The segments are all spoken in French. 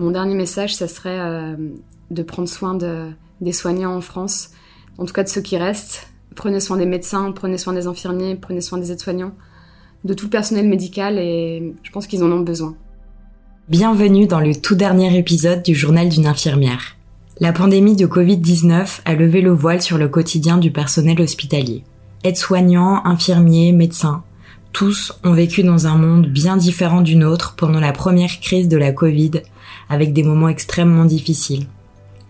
mon dernier message, ça serait de prendre soin des soignants en France, en tout cas de ceux qui restent. Prenez soin des médecins, prenez soin des infirmiers, prenez soin des aides-soignants, de tout le personnel médical et je pense qu'ils en ont besoin. Bienvenue dans le tout dernier épisode du journal d'une infirmière. La pandémie de Covid-19 a levé le voile sur le quotidien du personnel hospitalier. Aides-soignants, infirmiers, médecins, tous ont vécu dans un monde bien différent du nôtre pendant la première crise de la Covid, avec des moments extrêmement difficiles.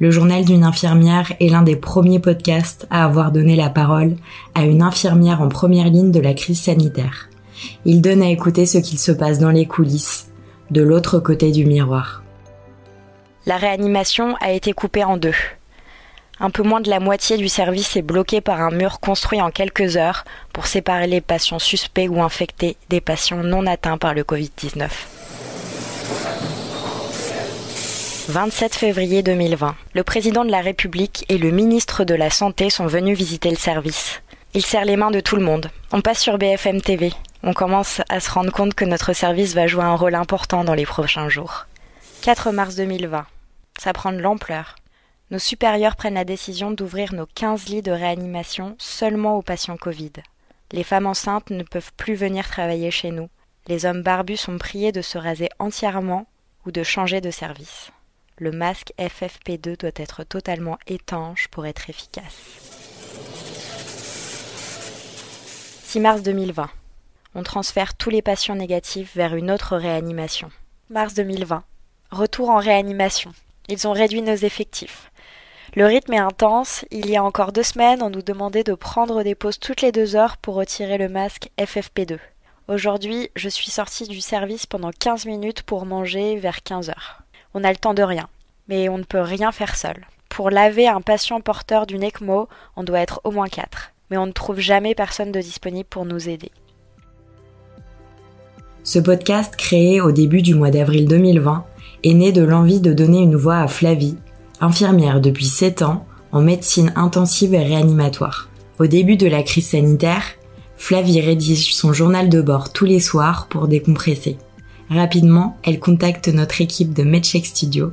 Le journal d'une infirmière est l'un des premiers podcasts à avoir donné la parole à une infirmière en première ligne de la crise sanitaire. Il donne à écouter ce qu'il se passe dans les coulisses, de l'autre côté du miroir. La réanimation a été coupée en deux. Un peu moins de la moitié du service est bloqué par un mur construit en quelques heures pour séparer les patients suspects ou infectés des patients non atteints par le Covid-19. 27 février 2020. Le président de la République et le ministre de la Santé sont venus visiter le service. Ils serrent les mains de tout le monde. On passe sur BFM TV. On commence à se rendre compte que notre service va jouer un rôle important dans les prochains jours. 4 mars 2020. Ça prend de l'ampleur. Nos supérieurs prennent la décision d'ouvrir nos 15 lits de réanimation seulement aux patients Covid. Les femmes enceintes ne peuvent plus venir travailler chez nous. Les hommes barbus sont priés de se raser entièrement ou de changer de service le masque FFP2 doit être totalement étanche pour être efficace. 6 mars 2020. On transfère tous les patients négatifs vers une autre réanimation. Mars 2020. Retour en réanimation. Ils ont réduit nos effectifs. Le rythme est intense. Il y a encore deux semaines, on nous demandait de prendre des pauses toutes les deux heures pour retirer le masque FFP2. Aujourd'hui, je suis sortie du service pendant 15 minutes pour manger vers 15 heures. On a le temps de rien, mais on ne peut rien faire seul. Pour laver un patient porteur d'une ECMO, on doit être au moins quatre, mais on ne trouve jamais personne de disponible pour nous aider. Ce podcast, créé au début du mois d'avril 2020, est né de l'envie de donner une voix à Flavie, infirmière depuis 7 ans en médecine intensive et réanimatoire. Au début de la crise sanitaire, Flavie rédige son journal de bord tous les soirs pour décompresser. Rapidement, elle contacte notre équipe de MedCheck Studio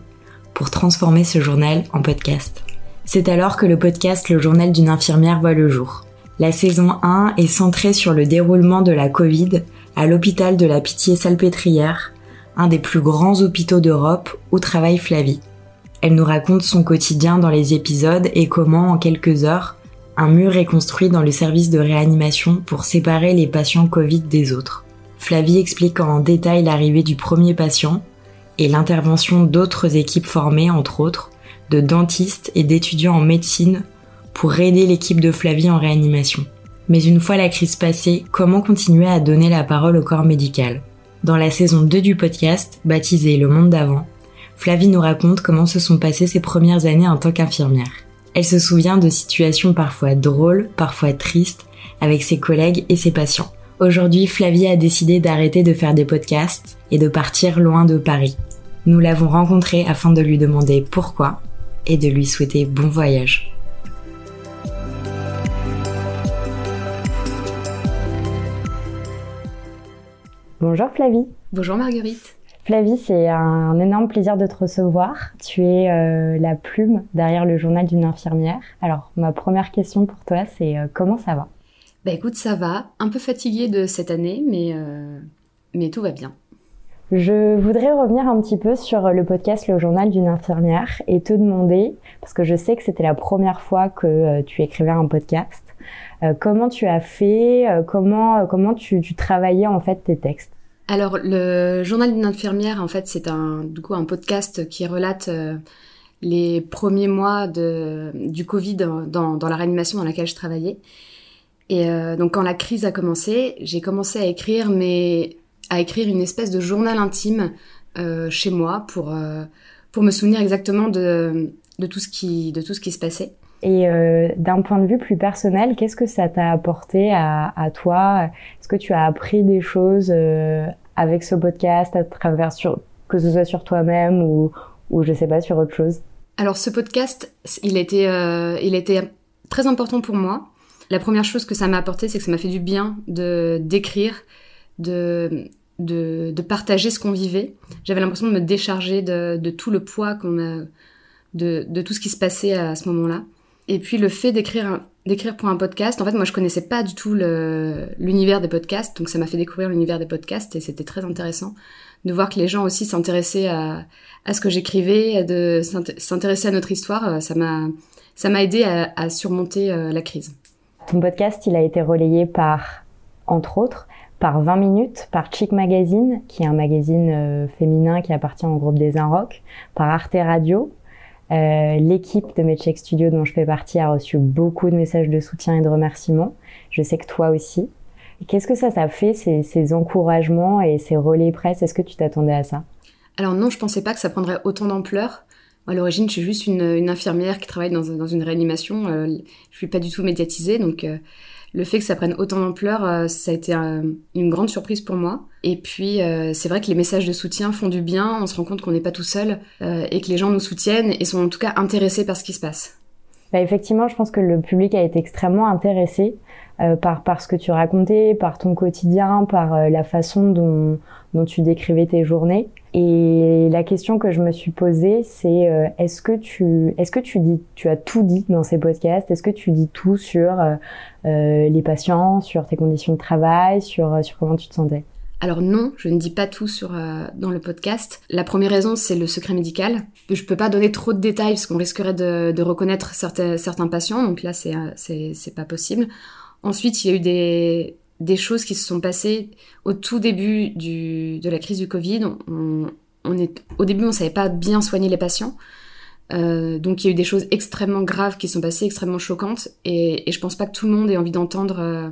pour transformer ce journal en podcast. C'est alors que le podcast Le journal d'une infirmière voit le jour. La saison 1 est centrée sur le déroulement de la Covid à l'hôpital de la Pitié-Salpêtrière, un des plus grands hôpitaux d'Europe où travaille Flavie. Elle nous raconte son quotidien dans les épisodes et comment, en quelques heures, un mur est construit dans le service de réanimation pour séparer les patients Covid des autres. Flavie explique en détail l'arrivée du premier patient et l'intervention d'autres équipes formées, entre autres, de dentistes et d'étudiants en médecine pour aider l'équipe de Flavie en réanimation. Mais une fois la crise passée, comment continuer à donner la parole au corps médical? Dans la saison 2 du podcast, baptisée Le Monde d'avant, Flavie nous raconte comment se sont passées ses premières années en tant qu'infirmière. Elle se souvient de situations parfois drôles, parfois tristes, avec ses collègues et ses patients. Aujourd'hui, Flavie a décidé d'arrêter de faire des podcasts et de partir loin de Paris. Nous l'avons rencontrée afin de lui demander pourquoi et de lui souhaiter bon voyage. Bonjour Flavie. Bonjour Marguerite. Flavie, c'est un énorme plaisir de te recevoir. Tu es euh, la plume derrière le journal d'une infirmière. Alors, ma première question pour toi, c'est euh, comment ça va? Bah écoute, ça va. Un peu fatiguée de cette année, mais, euh, mais tout va bien. Je voudrais revenir un petit peu sur le podcast Le Journal d'une infirmière et te demander, parce que je sais que c'était la première fois que euh, tu écrivais un podcast, euh, comment tu as fait, comment, comment tu, tu, travaillais en fait tes textes? Alors, le Journal d'une infirmière, en fait, c'est un, du coup, un podcast qui relate les premiers mois de, du Covid dans, dans la réanimation dans laquelle je travaillais. Et euh, donc quand la crise a commencé, j'ai commencé à écrire, mais à écrire une espèce de journal intime euh, chez moi pour euh, pour me souvenir exactement de de tout ce qui de tout ce qui se passait. Et euh, d'un point de vue plus personnel, qu'est-ce que ça t'a apporté à, à toi? Est-ce que tu as appris des choses euh, avec ce podcast à travers sur que ce soit sur toi-même ou ou je sais pas sur autre chose? Alors ce podcast, il était il était très important pour moi la première chose que ça m'a apporté, c'est que ça m'a fait du bien de d'écrire, de de, partager ce qu'on vivait. J'avais l'impression de me décharger de, de tout le poids qu'on a, de, de tout ce qui se passait à ce moment-là. Et puis le fait d'écrire d'écrire pour un podcast, en fait moi je connaissais pas du tout l'univers des podcasts, donc ça m'a fait découvrir l'univers des podcasts et c'était très intéressant de voir que les gens aussi s'intéressaient à, à ce que j'écrivais, de s'intéresser à notre histoire. Ça m'a ça m'a aidé à, à surmonter euh, la crise. Ton podcast, il a été relayé par, entre autres, par 20 minutes, par Chic Magazine, qui est un magazine euh, féminin qui appartient au groupe des Inrocks, par Arte Radio. Euh, L'équipe de Medcheck Studio dont je fais partie a reçu beaucoup de messages de soutien et de remerciements. Je sais que toi aussi. Qu'est-ce que ça, ça fait, ces, ces encouragements et ces relais presse? Est-ce que tu t'attendais à ça? Alors non, je pensais pas que ça prendrait autant d'ampleur. À l'origine, je suis juste une, infirmière qui travaille dans, une réanimation. Euh, je suis pas du tout médiatisée, donc euh, le fait que ça prenne autant d'ampleur, euh, ça a été une grande surprise pour moi. Et puis, c'est vrai que les messages de soutien font du bien. On se rend compte qu'on n'est pas tout seul et que les gens nous soutiennent et sont en tout cas intéressés par ce qui se passe. Bah, effectivement, je pense que le public a été extrêmement intéressé par, ce que tu racontais, par ton quotidien, par la façon dont tu décrivais tes journées. Et la question que je me suis posée, c'est euh, est-ce que tu est-ce que tu dis tu as tout dit dans ces podcasts? Est-ce que tu dis tout sur euh, euh, les patients, sur tes conditions de travail, sur sur comment tu te sentais? Alors non, je ne dis pas tout sur dans le podcast. La première raison, c'est le secret médical. Je peux pas donner trop de détails parce qu'on risquerait de, reconnaître certains, certains patients, donc là c'est c'est pas possible. Ensuite, il y a eu des des choses qui se sont passées au tout début du, de la crise du Covid. On, est, au début, on savait pas bien soigner les patients. Euh, donc il y a eu des choses extrêmement graves qui sont passées, extrêmement choquantes, et, je pense pas que tout le monde ait envie d'entendre euh,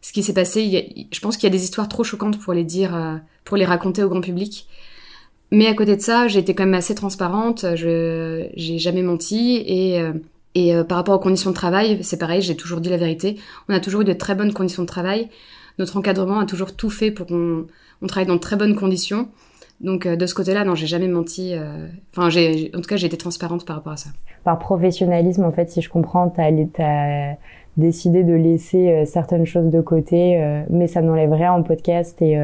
ce qui s'est passé. Je pense qu'il y a des histoires trop choquantes pour les dire, euh, pour les raconter au grand public. Mais à côté de ça, j'ai été quand même assez transparente. Je j'ai jamais menti et et euh, par rapport aux conditions de travail, c'est pareil, j'ai toujours dit la vérité. On a toujours eu de très bonnes conditions de travail. Notre encadrement a toujours tout fait pour qu'on on travaille dans de très bonnes conditions. Donc euh, de ce côté-là, non, j'ai jamais menti. Euh, enfin, j'ai, en tout cas, j'ai été transparente par rapport à ça. Par professionnalisme, en fait, si je comprends, t'as, as décidé de laisser certaines choses de côté, mais ça n'enlève rien en podcast et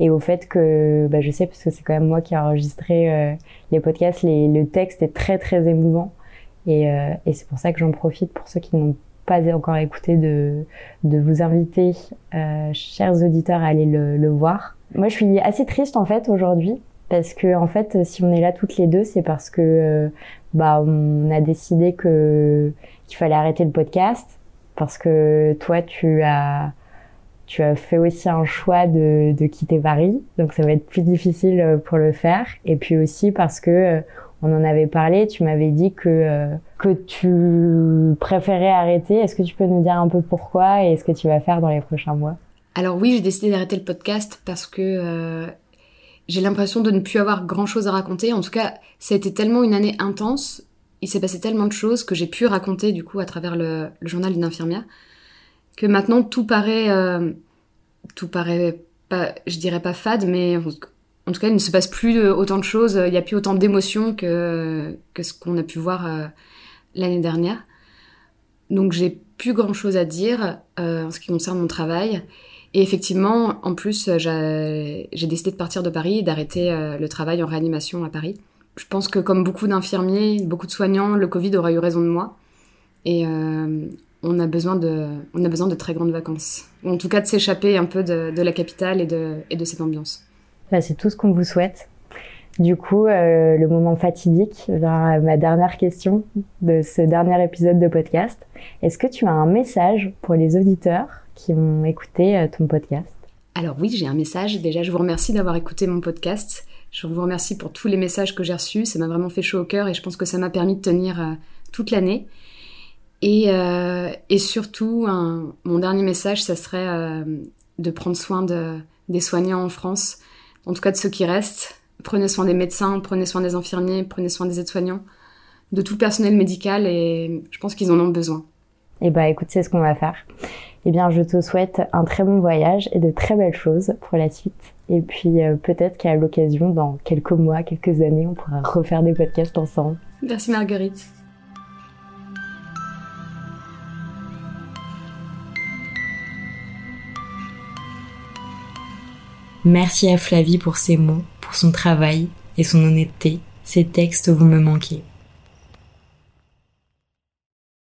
et au fait que, bah, je sais parce que c'est quand même moi qui ai enregistré les podcasts, les, le texte est très très émouvant. Et, euh, et c'est pour ça que j'en profite pour ceux qui n'ont pas encore écouté de, vous inviter, euh, chers auditeurs, à aller le, voir. Moi, je suis assez triste en fait aujourd'hui parce que en fait, si on est là toutes les deux, c'est parce que euh, bah on a décidé que qu'il fallait arrêter le podcast parce que toi, tu as tu as fait aussi un choix de, de quitter Paris, donc ça va être plus difficile pour le faire. Et puis aussi parce que on en avait parlé, tu m'avais dit que euh, que tu préférais arrêter. Est-ce que tu peux nous dire un peu pourquoi et ce que tu vas faire dans les prochains mois? Alors oui, j'ai décidé d'arrêter le podcast parce que euh, j'ai l'impression de ne plus avoir grand-chose à raconter. En tout cas, ça a été tellement une année intense, il s'est passé tellement de choses que j'ai pu raconter du coup à travers le, journal d'une infirmière que maintenant tout paraît euh, tout paraît pas, je dirais pas fade, mais en tout cas, il ne se passe plus autant de choses, il n'y a plus autant d'émotions que, ce qu'on a pu voir euh, l'année dernière. Donc j'ai plus grand chose à dire euh, en ce qui concerne mon travail. Et effectivement, en plus, j'ai décidé de partir de Paris et d'arrêter euh, le travail en réanimation à Paris. Je pense que comme beaucoup d'infirmiers, beaucoup de soignants, le Covid aura eu raison de moi. Et euh, on a besoin de, très grandes vacances. Ou en tout cas de s'échapper un peu de, la capitale et de cette ambiance. Bah, c'est tout ce qu'on vous souhaite. Du coup, euh, le moment fatidique, ma dernière question de ce dernier épisode de podcast. Est-ce que tu as un message pour les auditeurs qui ont écouté euh, ton podcast? Alors oui, j'ai un message. Déjà, je vous remercie d'avoir écouté mon podcast. Je vous remercie pour tous les messages que j'ai reçus. Ça m'a vraiment fait chaud au cœur et je pense que ça m'a permis de tenir euh, toute l'année. Et, surtout, mon dernier message, ça serait de prendre soin de, des soignants en France en tout cas de ceux qui restent. Prenez soin des médecins, prenez soin des infirmiers, prenez soin des aides-soignants, de tout le personnel médical et je pense qu'ils en ont besoin. Eh bah écoute, c'est ce qu'on va faire. Eh bien, je te souhaite un très bon voyage et de très belles choses pour la suite. Et puis euh, peut-être qu'à l'occasion, dans quelques mois, quelques années, on pourra refaire des podcasts ensemble. Merci Marguerite. Merci à Flavie pour ses mots, pour son travail et son honnêteté. Ces textes, vous me manquez.